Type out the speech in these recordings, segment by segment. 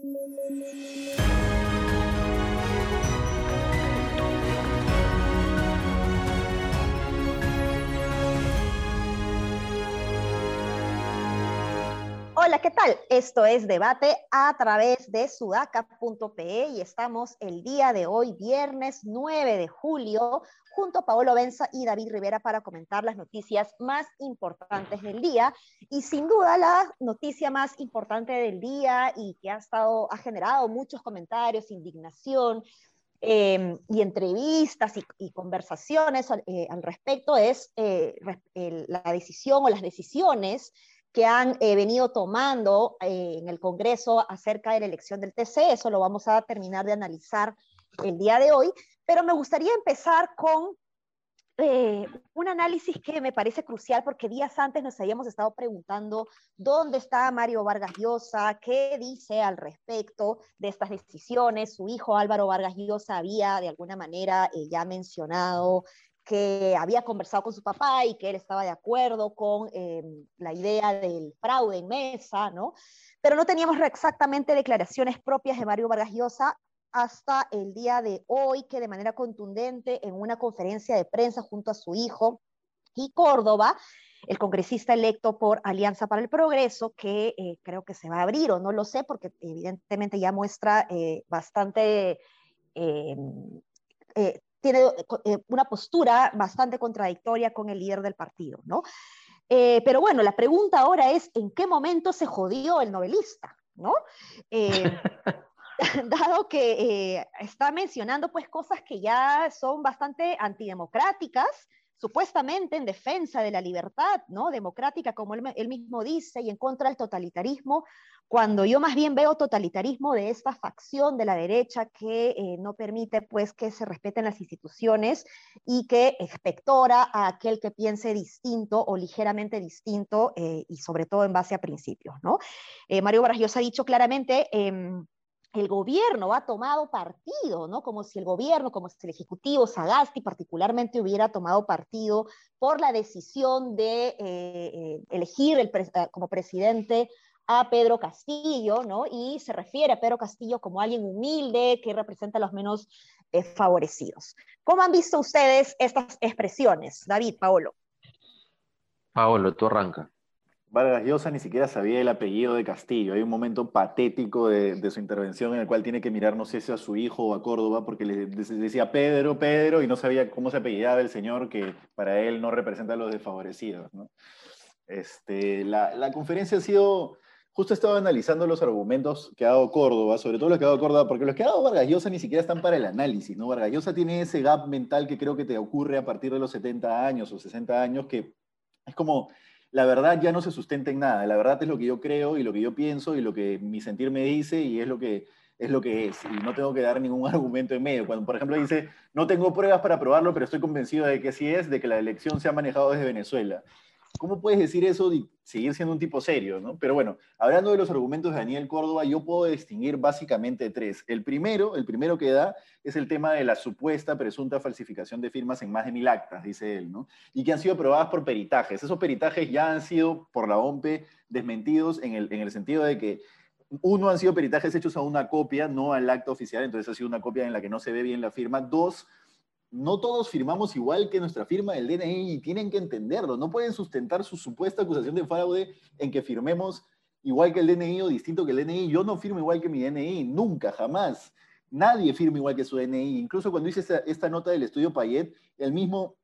thank you Hola, ¿qué tal? Esto es Debate a través de sudaca.pe y estamos el día de hoy, viernes 9 de julio, junto a Paolo Benza y David Rivera para comentar las noticias más importantes del día. Y sin duda la noticia más importante del día y que ha, estado, ha generado muchos comentarios, indignación, em, y entrevistas y, conversaciones eh, al respecto es eh, la decisión o las decisiones que han eh, venido tomando eh, en el Congreso acerca de la elección del TC. Eso lo vamos a terminar de analizar el día de hoy, pero me gustaría empezar con eh, un análisis que me parece crucial porque días antes nos habíamos estado preguntando dónde está Mario Vargas Llosa, qué dice al respecto de estas decisiones. Su hijo Álvaro Vargas Llosa había de alguna manera ya mencionado que había conversado con su papá y que él estaba de acuerdo con em, la idea del fraude en mesa, ¿no? Pero no teníamos exactamente declaraciones propias de Mario Vargas Llosa hasta el día de hoy, que de manera contundente en una conferencia de prensa junto a su hijo y Córdoba, el congresista electo por Alianza para el Progreso, que eh, creo que se va a abrir o no lo sé, porque evidentemente ya muestra eh, bastante em, eh, tiene eh, una postura bastante contradictoria con el líder del partido, ¿no? Eh, pero bueno, la pregunta ahora es, ¿en qué momento se jodió el novelista, ¿no? Eh, dado que está mencionando pues cosas que ya son bastante antidemocráticas, supuestamente en defensa de la libertad ¿no? democrática, como él, mismo dice, y en contra del totalitarismo, cuando yo más bien veo totalitarismo de esta facción de la derecha que eh, no permite pues que se respeten las instituciones y que expectora a aquel que piense distinto o ligeramente distinto eh, y sobre todo en base a principios. ¿no? Eh, Mario Vargas ha dicho claramente em, el gobierno ha tomado partido, ¿no? Como si el gobierno, como si el Ejecutivo, Sagasti particularmente hubiera tomado partido por la decisión de eh, eh, elegir el eh, como presidente a Pedro Castillo, ¿no? Y se refiere a Pedro Castillo como alguien humilde que representa a los menos favorecidos. ¿Cómo han visto ustedes estas expresiones? David, Paolo. Paolo, tú arranca. Vargas Llosa ni siquiera sabía el apellido de Castillo. Hay un momento patético de, su intervención en el cual tiene que mirar, no sé si a su hijo o a Córdoba, porque le decía Pedro, Pedro, y no sabía cómo se apellidaba el señor que para él no representa a los desfavorecidos. Este, la, conferencia ha sido, justo estaba analizando los argumentos que ha dado Córdoba, sobre todo los que ha dado Córdoba, porque los que ha dado Vargas Llosa ni siquiera están para el análisis. ¿no? Vargas Llosa tiene ese gap mental que creo que te ocurre a partir de los 70 años o 60 años, que es como la verdad ya no se sustenta en nada. La verdad es lo que yo creo y lo que yo pienso y lo que mi sentir me dice y es lo que es. Lo que es y no tengo que dar ningún argumento en medio. Cuando, por ejemplo, dice, no tengo pruebas para probarlo, pero estoy convencido de que sí es, de que la elección se ha manejado desde Venezuela. ¿Cómo puedes decir eso y seguir siendo un tipo serio? ¿no? Pero bueno, hablando de los argumentos de Daniel Córdoba, yo puedo distinguir básicamente tres. El primero, el primero que da es el tema de la supuesta presunta falsificación de firmas en más de mil actas, dice él, ¿no? y que han sido probadas por peritajes. Esos peritajes ya han sido por la OMPE desmentidos en el, en el sentido de que uno, han sido peritajes hechos a una copia, no al acta oficial, entonces ha sido una copia en la que no se ve bien la firma. Dos, no todos firmamos igual que nuestra firma del DNI y tienen que entenderlo. No pueden sustentar su supuesta acusación de fraude en que firmemos igual que el DNI o distinto que el DNI. Yo no firmo igual que mi DNI, nunca, jamás. Nadie firma igual que su DNI. Incluso cuando hice esta, esta nota del estudio Payet, el mismo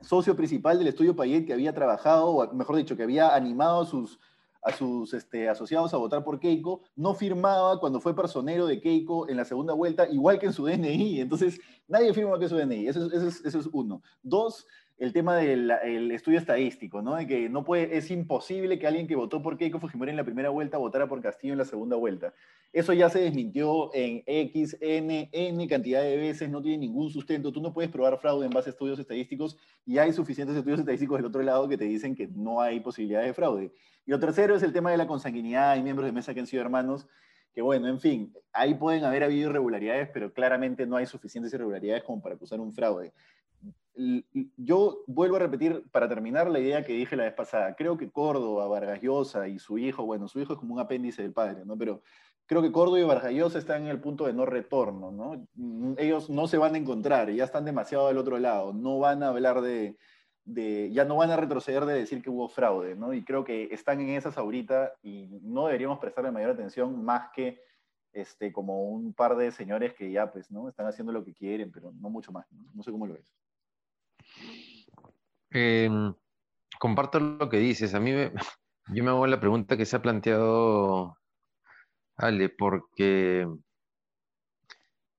socio principal del estudio Payet que había trabajado, o mejor dicho, que había animado sus a sus este, asociados a votar por Keiko, no firmaba cuando fue personero de Keiko en la segunda vuelta, igual que en su DNI. Entonces, nadie firma que su DNI. Eso es, eso es, uno. Dos, el tema del estudio estadístico, ¿no? De que no puede, es imposible que alguien que votó por Keiko Fujimori en la primera vuelta votara por Castillo en la segunda vuelta. Eso ya se desmintió en X, N, N cantidad de veces, no tiene ningún sustento. Tú no puedes probar fraude en base a estudios estadísticos y hay suficientes estudios estadísticos del otro lado que te dicen que no hay posibilidad de fraude. Y lo tercero es el tema de la consanguinidad. Hay miembros de mesa que han sido hermanos, que bueno, en fin, ahí pueden haber habido irregularidades, pero claramente no hay suficientes irregularidades como para acusar un fraude. Yo vuelvo a repetir, para terminar, la idea que dije la vez pasada. Creo que Córdoba, Vargas Llosa y su hijo, bueno, su hijo es como un apéndice del padre, ¿no? Pero creo que Córdoba y Vargas están en el punto de no retorno, ¿no? Ellos no se van a encontrar, ya están demasiado del otro lado, no van a hablar de, de, ya no van a retroceder de decir que hubo fraude, ¿no? Y creo que están en esas ahorita y no deberíamos prestarle mayor atención más que este, como un par de señores que ya, pues, ¿no? Están haciendo lo que quieren, pero no mucho más, ¿no? sé cómo lo ves. Em, comparto lo que dices. A mí yo me hago la pregunta que se ha planteado Ale, porque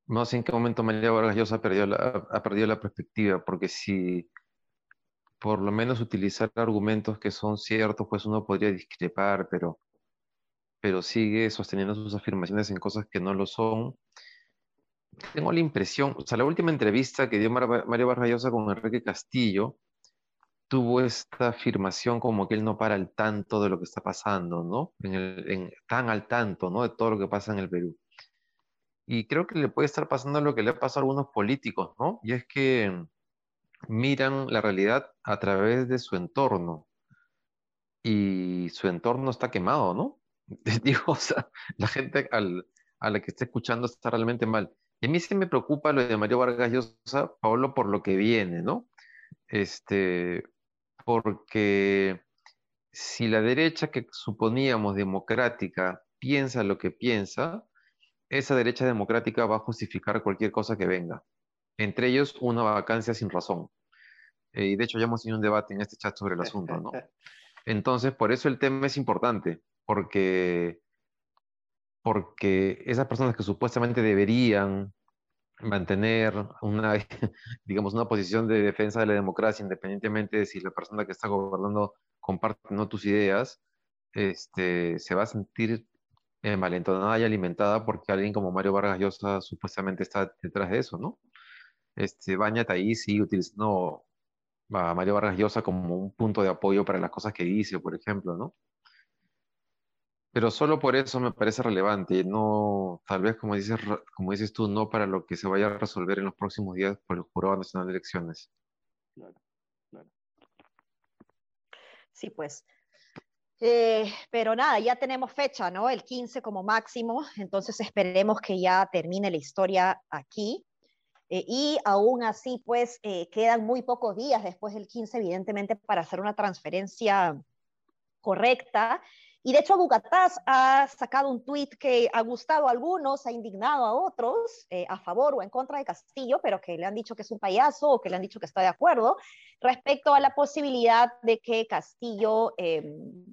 no sé en qué momento María Vargas Llosa ha perdido la, ha perdido la perspectiva, porque si por lo menos utilizar argumentos que son ciertos, pues uno podría discrepar, pero, pero sigue sosteniendo sus afirmaciones en cosas que no lo son. Tengo la impresión, o sea, la última entrevista que dio María Vargas Llosa con Enrique Castillo, tuvo esta afirmación como que él no para al tanto de lo que está pasando, ¿no? En el, tan al tanto, ¿no? De todo lo que pasa en el Perú. Y creo que le puede estar pasando lo que le ha pasado a algunos políticos, ¿no? Y es que miran la realidad a través de su entorno. Y su entorno está quemado, ¿no? Digo, o sea, la gente a la que está escuchando está realmente mal. Y a mí sí me preocupa lo de Mario Vargas Llosa, Pablo, por lo que viene, ¿no? Este, porque si la derecha que suponíamos democrática piensa lo que piensa, esa derecha democrática va a justificar cualquier cosa que venga. Entre ellos, una vacancia sin razón. Eh, y de hecho ya hemos tenido un debate en este chat sobre el asunto, ¿no? Entonces, por eso el tema es importante, porque, porque esas personas que supuestamente deberían mantener una, digamos, una posición de defensa de la democracia, independientemente de si la persona que está gobernando comparte no tus ideas, este, se va a sentir envalentonada y alimentada porque alguien como Mario Vargas Llosa supuestamente está detrás de eso, ¿no? Este, ahí sí utilizando a Mario Vargas Llosa como un punto de apoyo para las cosas que dice, por ejemplo, ¿no? Pero solo por eso me parece relevante, no, tal vez como dices, como dices tú, no para lo que se vaya a resolver en los próximos días por el Jurado Nacional de Elecciones. Claro, claro. Sí, pues. Eh, pero nada, ya tenemos fecha, ¿no? El 15 como máximo, entonces esperemos que ya termine la historia aquí. Eh, y aún así, pues, eh, quedan muy pocos días después del 15, evidentemente, para hacer una transferencia correcta y de hecho, Bugatás ha sacado un tuit que ha gustado a algunos, ha indignado a otros, eh, a favor o en contra de Castillo, pero que le han dicho que es un payaso o que le han dicho que está de acuerdo, respecto a la posibilidad de que Castillo em,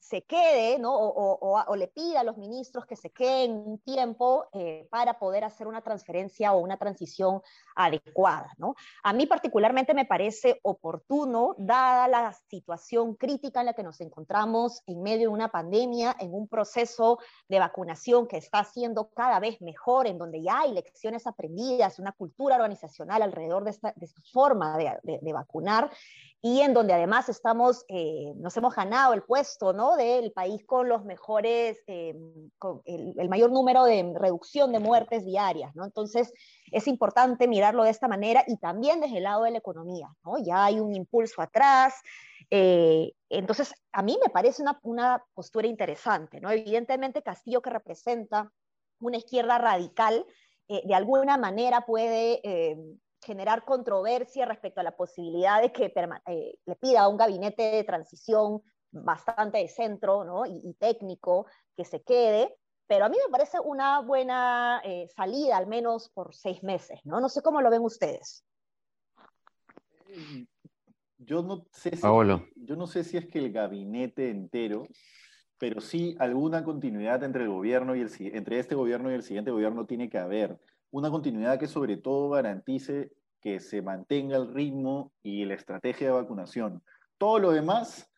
se quede, ¿no? O, le pida a los ministros que se queden un tiempo eh, para poder hacer una transferencia o una transición adecuada, ¿no? A mí particularmente me parece oportuno, dada la situación crítica en la que nos encontramos en medio de una pandemia, en un proceso de vacunación que está siendo cada vez mejor, en donde ya hay lecciones aprendidas, una cultura organizacional alrededor de esta, forma de vacunar, y en donde además estamos, eh, nos hemos ganado el puesto ¿no? del país con los mejores, eh, con el, mayor número de reducción de muertes diarias. ¿no? Entonces, es importante mirarlo de esta manera y también desde el lado de la economía. ¿no? Ya hay un impulso atrás. Eh, entonces, a mí me parece una, una postura interesante. ¿no? Evidentemente, Castillo, que representa una izquierda radical, de alguna manera puede generar controversia respecto a la posibilidad de que eh, le pida a un gabinete de transición bastante de centro ¿no? y, técnico que se quede, pero a mí me parece una buena eh, salida, al menos por seis meses, ¿no? No sé cómo lo ven ustedes. Yo no sé si, yo no sé si es que el gabinete entero, pero sí alguna continuidad entre el gobierno y el entre este gobierno y el siguiente gobierno tiene que haber una continuidad que sobre todo garantice que se mantenga el ritmo y la estrategia de vacunación. Todo lo demás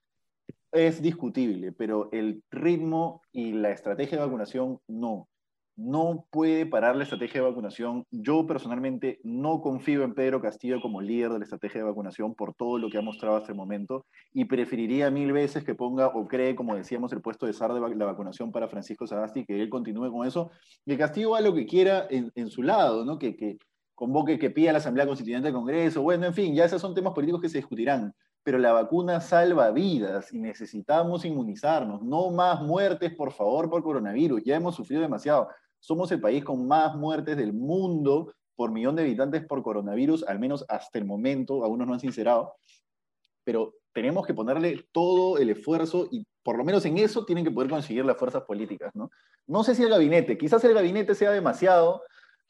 es discutible, pero el ritmo y la estrategia de vacunación no. No puede parar la estrategia de vacunación. Yo personalmente no confío en Pedro Castillo como líder de la estrategia de vacunación por todo lo que ha mostrado hasta el momento y preferiría mil veces que ponga o cree, como decíamos, el puesto de SAR de la vacunación para Francisco Sagasti, que él continúe con eso. Y Castillo haga lo que quiera en, su lado, ¿no? Que, que, convoque que pida la Asamblea Constituyente del Congreso, bueno, en fin, ya esos son temas políticos que se discutirán. pero la vacuna salva vidas y necesitamos inmunizarnos. No más muertes, por favor, por coronavirus. Ya hemos sufrido demasiado. Somos el país con más muertes del mundo por millón de habitantes por coronavirus, al menos hasta el momento, aún no han sincerado, pero tenemos que ponerle todo el esfuerzo y por lo menos en eso tienen que poder conseguir las fuerzas políticas, ¿no? No sé si el gabinete, quizás el gabinete sea demasiado,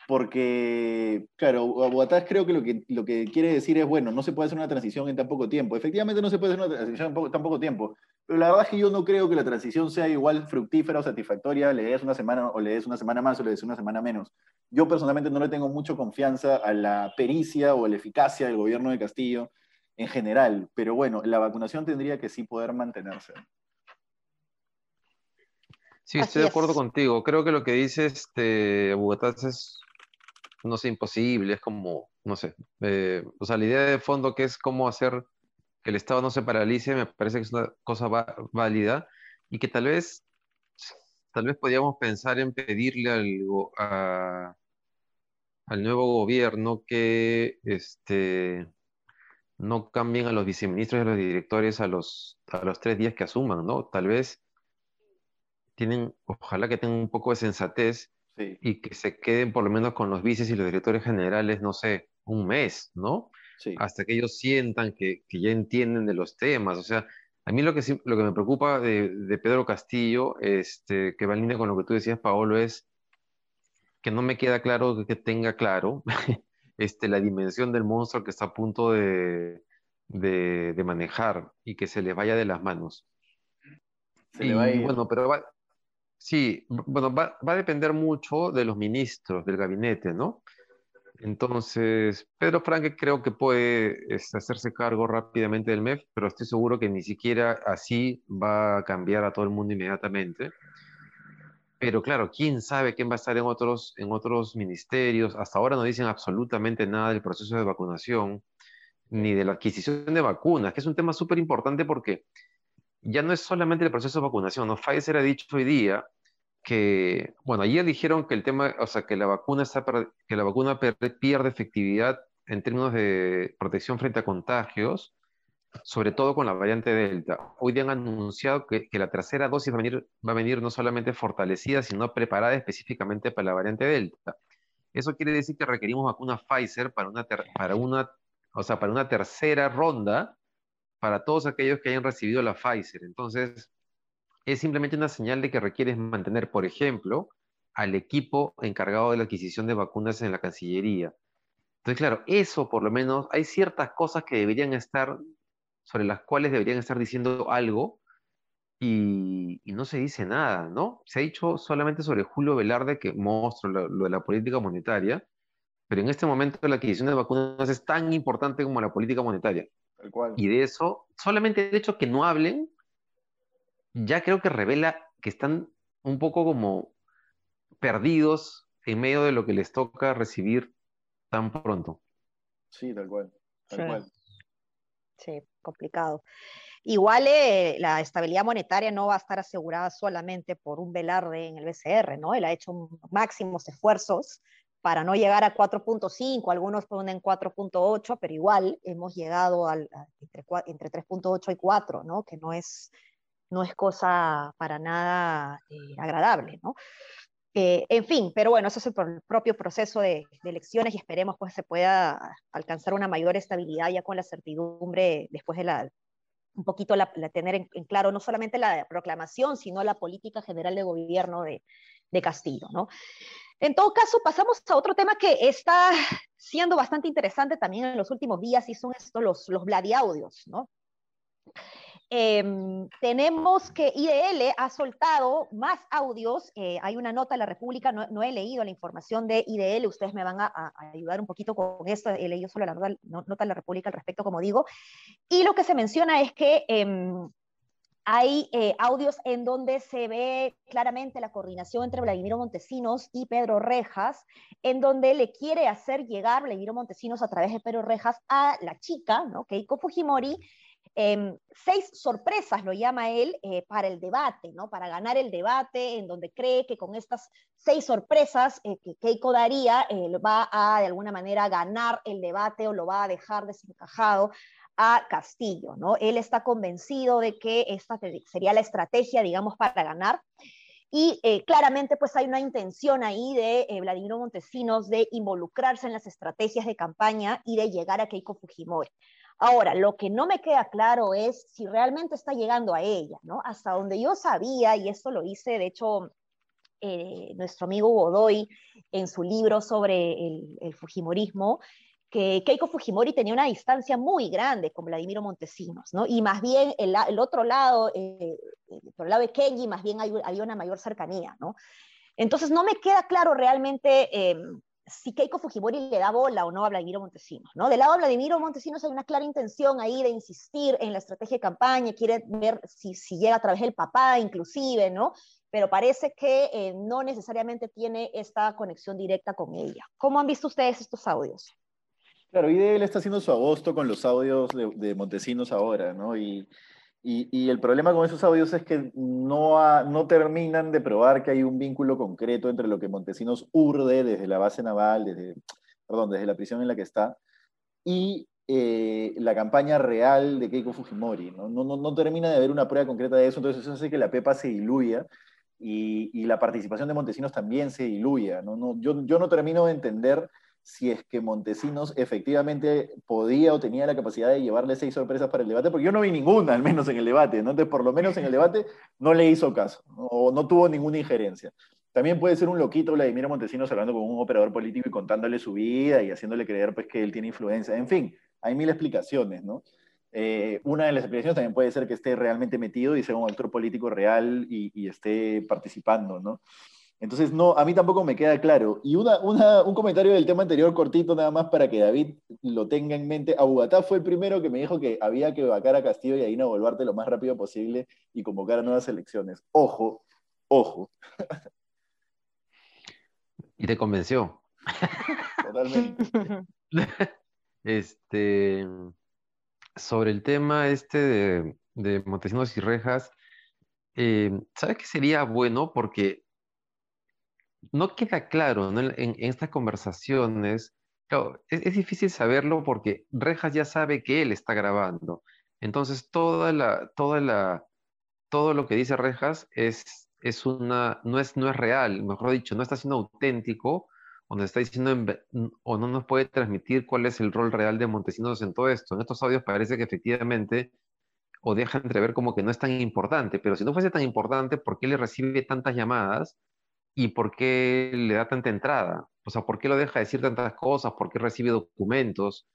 porque, claro, Bogotá creo que lo, que lo que quiere decir es, bueno, no se puede hacer una transición en tan poco tiempo. Efectivamente no se puede hacer una transición en tan poco tiempo, pero la verdad es que yo no creo que la transición sea igual fructífera o satisfactoria, le des una semana o le des una semana más o le des una semana menos. Yo personalmente no le tengo mucha confianza a la pericia o a la eficacia del gobierno de Castillo en general, pero bueno, la vacunación tendría que sí poder mantenerse. Sí, estoy de acuerdo contigo. Creo que lo que dice este Bogotá es no sé, imposible, es como, no sé, eh, o sea, la idea de fondo que es cómo hacer que el Estado no se paralice, me parece que es una cosa válida y que tal vez, tal vez podríamos pensar en pedirle algo a, al nuevo gobierno que este, no cambien a los viceministros y a los directores a los, a los tres días que asuman, ¿no? Tal vez tienen, ojalá que tengan un poco de sensatez y que se queden por lo menos con los vices y los directores generales, no sé, un mes, ¿no? Hasta que ellos sientan que, que, ya entienden de los temas. O sea, a mí lo que, lo que me preocupa de, de, Pedro Castillo, este, que va en línea con lo que tú decías, Paolo, es que no me queda claro que tenga claro este, la dimensión del monstruo que está a punto de, de, de manejar y que se le vaya de las manos. Se le va a ir. Bueno, pero va, Sí, bueno, va, a depender mucho de los ministros del gabinete, ¿no? Entonces, Pedro Franque creo que puede este, hacerse cargo rápidamente del MEF, pero estoy seguro que ni siquiera así va a cambiar a todo el mundo inmediatamente. Pero claro, quién sabe quién va a estar en otros, en otros ministerios. Hasta ahora no dicen absolutamente nada del proceso de vacunación, ni de la adquisición de vacunas, que es un tema súper importante porque ya no es solamente el proceso de vacunación, ¿no? Pfizer ha dicho hoy día que, bueno, ayer dijeron que el tema, o sea, que la vacuna, está, que la vacuna pierde efectividad en términos de protección frente a contagios, sobre todo con la variante Delta. Hoy día han anunciado que, que la tercera dosis va a, venir, va a venir no solamente fortalecida, sino preparada específicamente para la variante Delta. Eso quiere decir que requerimos vacuna Pfizer para una, para una, o sea, para una tercera ronda para todos aquellos que hayan recibido la Pfizer. Entonces, es simplemente una señal de que requieres mantener, por ejemplo, al equipo encargado de la adquisición de vacunas en la Cancillería. Entonces, claro, eso por lo menos, hay ciertas cosas que deberían estar, sobre las cuales deberían estar diciendo algo, y, no se dice nada, ¿no? Se ha dicho solamente sobre Julio Velarde, que muestra lo, lo, de la política monetaria, pero en este momento la adquisición de vacunas es tan importante como la política monetaria. Y de eso, solamente el hecho que no hablen, ya creo que revela que están un poco como perdidos en medio de lo que les toca recibir tan pronto. Sí, tal cual. Tal cual. sí complicado. Igual eh, la estabilidad monetaria no va a estar asegurada solamente por un Velarde en el BCR, ¿no? Él ha hecho máximos esfuerzos para no llegar a 4.5, algunos ponen 4.8, pero igual hemos llegado al, entre, entre 3.8 y 4, ¿no? que no es, no es cosa para nada eh, agradable. ¿no? Eh, en fin, pero bueno, eso es el, propio proceso de, elecciones y esperemos pues se pueda alcanzar una mayor estabilidad ya con la certidumbre después de la, un poquito la, tener en, en, claro no solamente la proclamación, sino la política general de gobierno de, de Castillo, ¿no? En todo caso, pasamos a otro tema que está siendo bastante interesante también en los últimos días y son estos los, los Vladiaudios, ¿no? Eh, tenemos que IDL ha soltado más audios. Eh, hay una nota en la República, no, no, he leído la información de IDL, ustedes me van a, a ayudar un poquito con esto. He leído solo la nota, en la República al respecto, como digo. Y lo que se menciona es que eh, hay eh, audios en donde se ve claramente la coordinación entre Vladimiro Montesinos y Pedro Rejas, en donde le quiere hacer llegar Vladimiro Montesinos a través de Pedro Rejas a la chica, ¿no? Keiko Fujimori, eh, seis sorpresas, lo llama él, eh, para el debate, ¿no? Para ganar el debate, en donde cree que con estas seis sorpresas eh, que Keiko daría, va a de alguna manera ganar el debate o lo va a dejar desencajado a Castillo, ¿no? Él está convencido de que esta sería la estrategia, digamos, para ganar. Y eh, claramente pues hay una intención ahí de eh, Vladimiro Montesinos de involucrarse en las estrategias de campaña y de llegar a Keiko Fujimori. Ahora, lo que no me queda claro es si realmente está llegando a ella, ¿no? Hasta donde yo sabía, y esto lo hice, de hecho, eh, nuestro amigo Godoy en su libro sobre el, Fujimorismo, que Keiko Fujimori tenía una distancia muy grande con Vladimiro Montesinos, ¿no? Y más bien el, otro lado, eh, por el lado de Kenji, más bien había una mayor cercanía, ¿no? Entonces no me queda claro realmente eh, si Keiko Fujimori le da bola o no a Vladimiro Montesinos, ¿no? Del lado de Vladimiro Montesinos hay una clara intención ahí de insistir en la estrategia de campaña, quiere ver si, si llega a través del papá inclusive, ¿no? Pero parece que eh, no necesariamente tiene esta conexión directa con ella. ¿Cómo han visto ustedes estos audios? Claro, él está haciendo su agosto con los audios de, Montesinos ahora, ¿no? Y, y, el problema con esos audios es que no, no terminan de probar que hay un vínculo concreto entre lo que Montesinos urde desde la base naval, desde, perdón, desde la prisión en la que está, y eh, la campaña real de Keiko Fujimori. ¿no? No, no, no termina de haber una prueba concreta de eso, entonces eso hace que la PEPA se diluya y, y la participación de Montesinos también se diluya. No, yo, yo no termino de entender si es que Montesinos efectivamente podía o tenía la capacidad de llevarle seis sorpresas para el debate, porque yo no vi ninguna, al menos en el debate, ¿no? Entonces, por lo menos en el debate no le hizo caso, o no tuvo ninguna injerencia. También puede ser un loquito Vladimir Montesinos hablando con un operador político y contándole su vida y haciéndole creer pues, que él tiene influencia. En fin, hay mil explicaciones, ¿no? Eh, una de las explicaciones también puede ser que esté realmente metido y sea un actor político real y, y esté participando, ¿no? Entonces, no, a mí tampoco me queda claro. Y una, un comentario del tema anterior cortito nada más para que David lo tenga en mente. Abugatá fue el primero que me dijo que había que vacar a Castillo y a Ina Boluarte lo más rápido posible y convocar a nuevas elecciones. Ojo, ojo. Y te convenció. Totalmente. Este, sobre el tema este de, de Montesinos y Rejas, eh, ¿sabes qué sería bueno? Porque no queda claro en, estas conversaciones. es, difícil saberlo porque Rejas ya sabe que él está grabando. Entonces, toda la, toda la, todo lo que dice Rejas es, es una, no, es, no es real, mejor dicho, no está siendo auténtico o nos está diciendo o no nos puede transmitir cuál es el rol real de Montesinos en todo esto. En estos audios parece que efectivamente o deja entrever como que no es tan importante, pero si no fuese tan importante, ¿por qué le recibe tantas llamadas? ¿Y por qué le da tanta entrada? O sea, ¿por qué lo deja decir tantas cosas? ¿Por qué recibe documentos?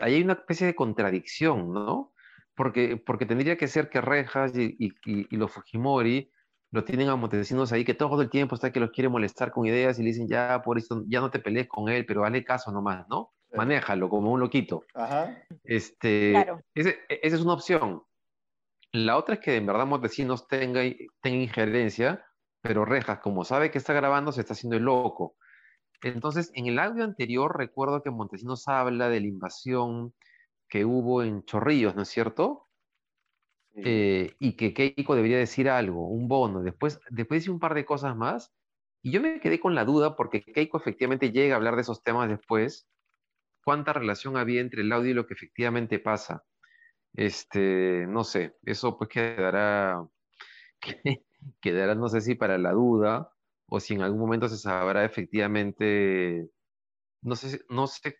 ahí hay una especie de contradicción, ¿no? Porque, porque tendría que ser que Rejas y, los Fujimori lo tienen a Montesinos ahí, que todo el tiempo está que los quiere molestar con ideas y le dicen, ya, por eso, ya no te pelees con él, pero dale caso nomás, ¿no? Manéjalo como un loquito. Ajá. Este, claro. esa es una opción. La otra es que en verdad Montesinos tenga, tenga injerencia pero Rejas, como sabe que está grabando, se está haciendo el loco. Entonces, en el audio anterior recuerdo que Montesinos habla de la invasión que hubo en Chorrillos, ¿no es cierto? Eh, y que Keiko debería decir algo, un bono. Después, después dice un par de cosas más. Y yo me quedé con la duda porque Keiko efectivamente llega a hablar de esos temas después. ¿Cuánta relación había entre el audio y lo que efectivamente pasa? Este, no sé, eso pues quedará, quedará, no sé si para la duda o si en algún momento se sabrá efectivamente, no sé, no sé,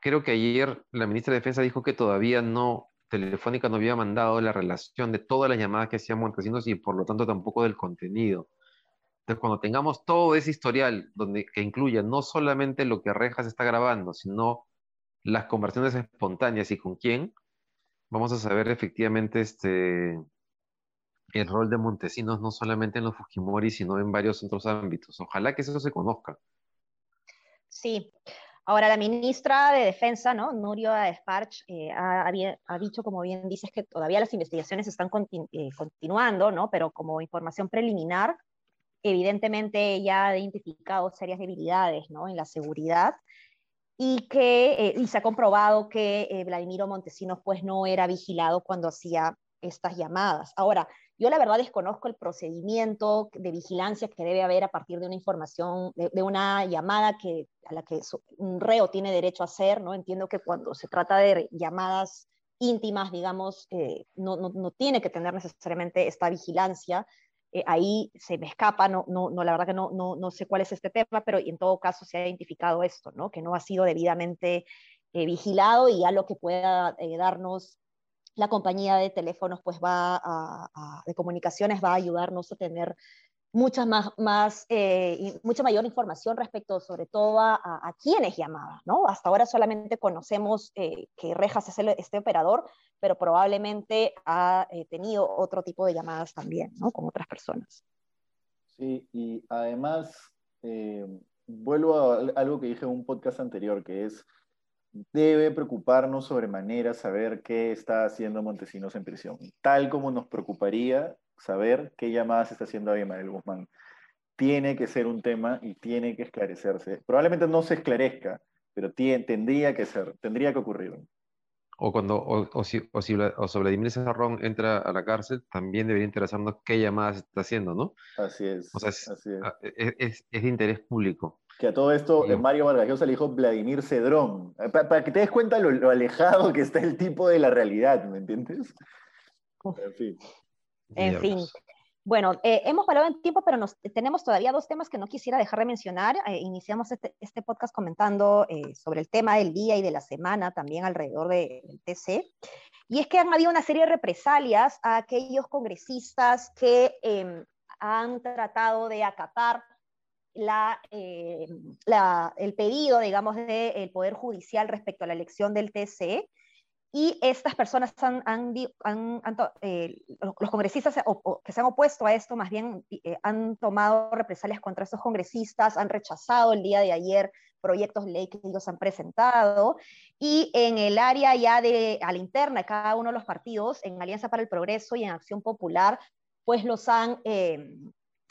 creo que ayer la ministra de Defensa dijo que todavía no, Telefónica no había mandado la relación de todas las llamadas que hacía Montesinos y por lo tanto tampoco del contenido. Entonces, cuando tengamos todo ese historial donde, que incluya no solamente lo que Rejas está grabando, sino las conversaciones espontáneas y con quién, vamos a saber efectivamente este, el rol de Montesinos no solamente en los Fujimori, sino en varios otros ámbitos. Ojalá que eso se conozca. Sí. Ahora, la ministra de Defensa, ¿no? Nurio Esparch, eh, ha, dicho, como bien dices, que todavía las investigaciones están eh, continuando, ¿no? Pero como información preliminar, evidentemente ella ha identificado serias debilidades, ¿no? En la seguridad y que eh, y se ha comprobado que Vladimiro Montesinos, pues, no era vigilado cuando hacía estas llamadas. Ahora, yo la verdad desconozco el procedimiento de vigilancia que debe haber a partir de una información, de, una llamada que, a la que un reo tiene derecho a hacer, ¿no? Entiendo que cuando se trata de llamadas íntimas, digamos, eh, no, no, no, tiene que tener necesariamente esta vigilancia. Eh, ahí se me escapa, no, no, no, la verdad que no, no, no sé cuál es este tema, pero en todo caso se ha identificado esto, ¿no? que no ha sido debidamente eh, vigilado y a lo que pueda darnos la compañía de teléfonos, pues va a, de comunicaciones, va a ayudarnos a tener mucha más, más eh, mucha mayor información respecto sobre todo a, a, quienes llamaban, ¿no? Hasta ahora solamente conocemos eh, que Rejas es este operador, pero probablemente ha eh, tenido otro tipo de llamadas también, ¿no? Con otras personas. Sí, y además, vuelvo a algo que dije en un podcast anterior, que es, debe preocuparnos sobremanera saber qué está haciendo Montesinos en prisión, tal como nos preocuparía saber qué llamadas está haciendo Abimael Guzmán. Tiene que ser un tema y tiene que esclarecerse. Probablemente no se esclarezca, pero tendría que ser, tendría que ocurrir. O cuando, o, o si, o, si, si Vladimir Cerrón entra a la cárcel, también debería interesarnos qué llamadas está haciendo, ¿no? Así es. O sea, es, así es. Es, es, es de interés público. Que a todo esto, sí. Mario Vargas le dijo Vladimir Cedrón. Para, para que te des cuenta lo, lo, alejado que está el tipo de la realidad, ¿me entiendes? En fin. En fin. Bueno, eh, hemos hablado en tiempo, pero nos, tenemos todavía dos temas que no quisiera dejar de mencionar. Eh, iniciamos este, este, podcast comentando eh, sobre el tema del día y de la semana, también alrededor de, del TC. Y es que han habido una serie de represalias a aquellos congresistas que em, han tratado de acatar la, la, el pedido, digamos, del Poder Judicial respecto a la elección del TC y estas personas han, han, han, han eh, los congresistas que se han opuesto a esto, más bien eh, han tomado represalias contra estos congresistas, han rechazado el día de ayer proyectos de ley que ellos han presentado, y en el área ya de, a la interna de cada uno de los partidos, en Alianza para el Progreso y en Acción Popular, pues los han eh,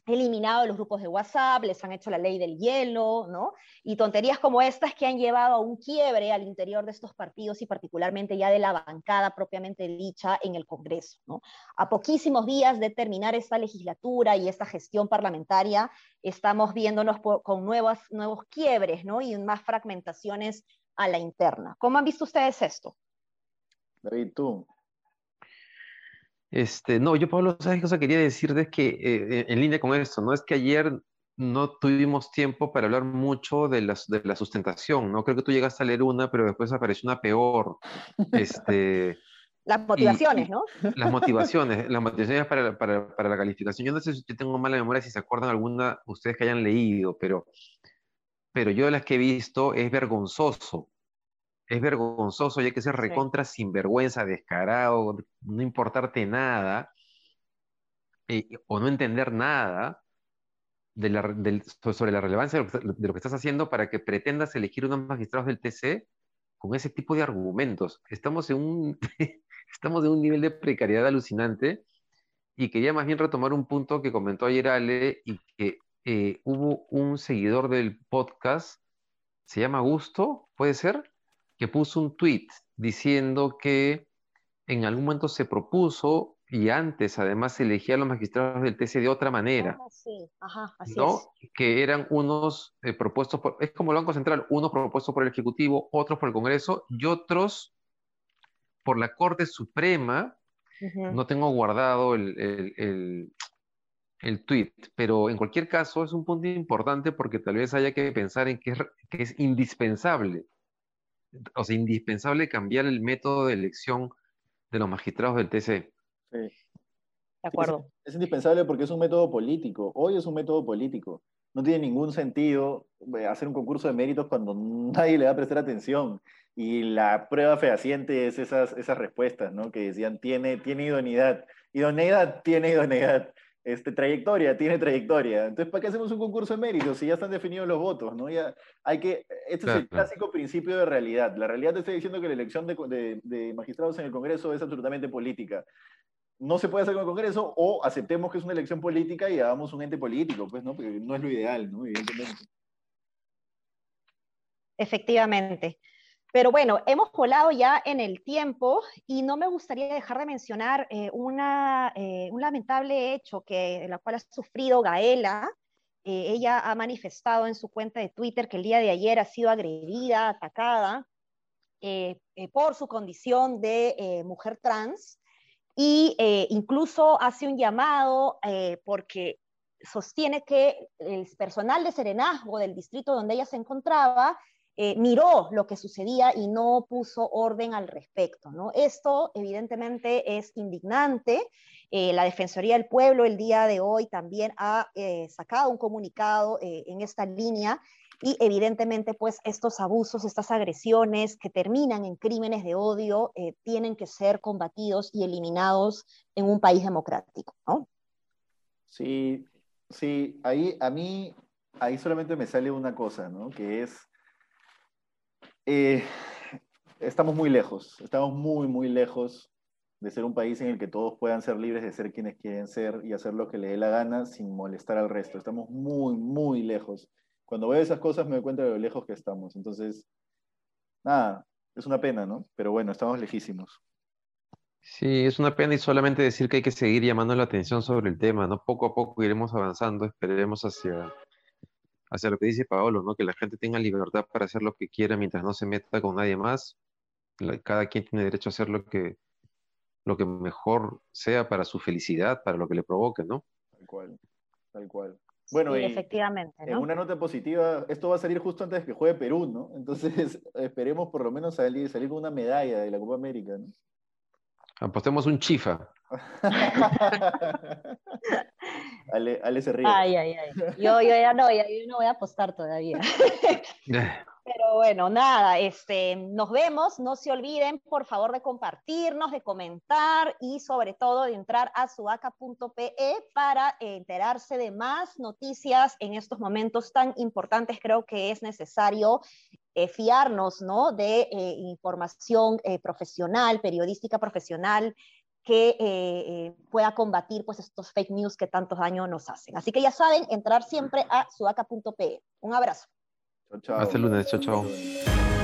eliminado los grupos de WhatsApp, les han hecho la ley del hielo, ¿no? Y tonterías como estas que han llevado a un quiebre al interior de estos partidos y particularmente ya de la bancada propiamente dicha en el Congreso, ¿no? A poquísimos días de terminar esta legislatura y esta gestión parlamentaria, estamos viéndonos con nuevos, nuevos quiebres, ¿no? Y más fragmentaciones a la interna. ¿Cómo han visto ustedes esto? Este, no, yo Pablo, ¿sabes qué cosa quería decirte? Es que eh, en línea con esto, ¿no? Es que ayer no tuvimos tiempo para hablar mucho de, la sustentación, ¿no? Creo que tú llegaste a leer una, pero después apareció una peor. Este, las motivaciones, y, ¿no? Las motivaciones, las motivaciones para, para, para, la calificación. Yo no sé si yo tengo mala memoria, si se acuerdan alguna, ustedes que hayan leído, pero, pero yo de las que he visto es vergonzoso es vergonzoso y hay que ser recontra sí. sinvergüenza, descarado, no importarte nada eh, o no entender nada de la, del, sobre la relevancia de lo, que, de lo, que, estás haciendo para que pretendas elegir unos magistrados del TC con ese tipo de argumentos. Estamos en un, estamos en un nivel de precariedad alucinante y quería más bien retomar un punto que comentó ayer Ale y que eh, hubo un seguidor del podcast, se llama Gusto, ¿puede ser? Que puso un tweet diciendo que en algún momento se propuso y antes además se elegía a los magistrados del TC de otra manera. Ah, sí. Ajá, así ¿no? es. Que eran unos eh, propuestos por, es como el Banco Central, unos propuestos por el Ejecutivo, otros por el Congreso y otros por la Corte Suprema. Uh -huh. No tengo guardado el, el, el, el, tweet, pero en cualquier caso es un punto importante porque tal vez haya que pensar en que es, que es indispensable o sea, indispensable cambiar el método de elección de los magistrados del TC. Sí. De acuerdo. Es, es, indispensable porque es un método político. Hoy es un método político. No tiene ningún sentido eh, hacer un concurso de méritos cuando nadie le va a prestar atención. Y la prueba fehaciente es esas, esas respuestas, ¿no? Que decían, tiene, tiene idoneidad. Idoneidad tiene idoneidad este, trayectoria, tiene trayectoria. Entonces, ¿para qué hacemos un concurso de méritos si ya están definidos los votos? ¿no? Ya hay que, este claro. es el clásico principio de realidad. La realidad te está diciendo que la elección de, de, de, magistrados en el Congreso es absolutamente política. No se puede hacer con el Congreso o aceptemos que es una elección política y hagamos un ente político, pues, ¿no? Porque no es lo ideal, ¿no? Evidentemente. Efectivamente. Pero bueno, hemos volado ya en el tiempo y no me gustaría dejar de mencionar eh, una, eh, un lamentable hecho que, en la cual ha sufrido Gaela. Eh, ella ha manifestado en su cuenta de Twitter que el día de ayer ha sido agredida, atacada por su condición de mujer trans y incluso hace un llamado porque sostiene que el personal de serenazgo del distrito donde ella se encontraba eh, miró lo que sucedía y no puso orden al respecto. ¿no? Esto evidentemente es indignante. Eh, la Defensoría del Pueblo el día de hoy también ha eh, sacado un comunicado en esta línea y evidentemente pues estos abusos, estas agresiones que terminan en crímenes de odio tienen que ser combatidos y eliminados en un país democrático. ¿no? Sí, sí, ahí a mí, ahí solamente me sale una cosa, ¿no? que es eh, estamos muy lejos, estamos muy, muy lejos de ser un país en el que todos puedan ser libres de ser quienes quieren ser y hacer lo que le dé la gana sin molestar al resto. Estamos muy, muy lejos. Cuando veo esas cosas me doy cuenta de lo lejos que estamos. Entonces, nada, es una pena, ¿no? Pero bueno, estamos lejísimos. Sí, es una pena y solamente decir que hay que seguir llamando la atención sobre el tema, ¿no? Poco a poco iremos avanzando, esperemos hacia hacia lo que dice Paolo, ¿no? Que la gente tenga libertad para hacer lo que quiera mientras no se meta con nadie más. cada quien tiene derecho a hacer lo que, lo que mejor sea para su felicidad, para lo que le provoque, ¿no? Tal cual, tal cual. Bueno, efectivamente. En una nota positiva, esto va a salir justo antes de que juegue Perú, ¿no? Entonces esperemos por lo menos salir, salir con una medalla de la Copa América, ¿no? Apostemos un chifa. Ale, se ríe. Ay, ay, ay. Yo, yo ya no, yo no voy a apostar todavía. Pero bueno, nada, este, nos vemos. No se olviden, por favor, de compartirnos, de comentar y sobre todo de entrar a suaca.pe para enterarse de más noticias en estos momentos tan importantes. Creo que es necesario eh, fiarnos ¿no? de eh, información eh, profesional, periodística profesional, que eh, eh, pueda combatir pues, estos fake news que tantos daños nos hacen. Así que ya saben, entrar siempre a sudaca.pe. Un abrazo. Chao, chao. Hasta el lunes. Chao, chao.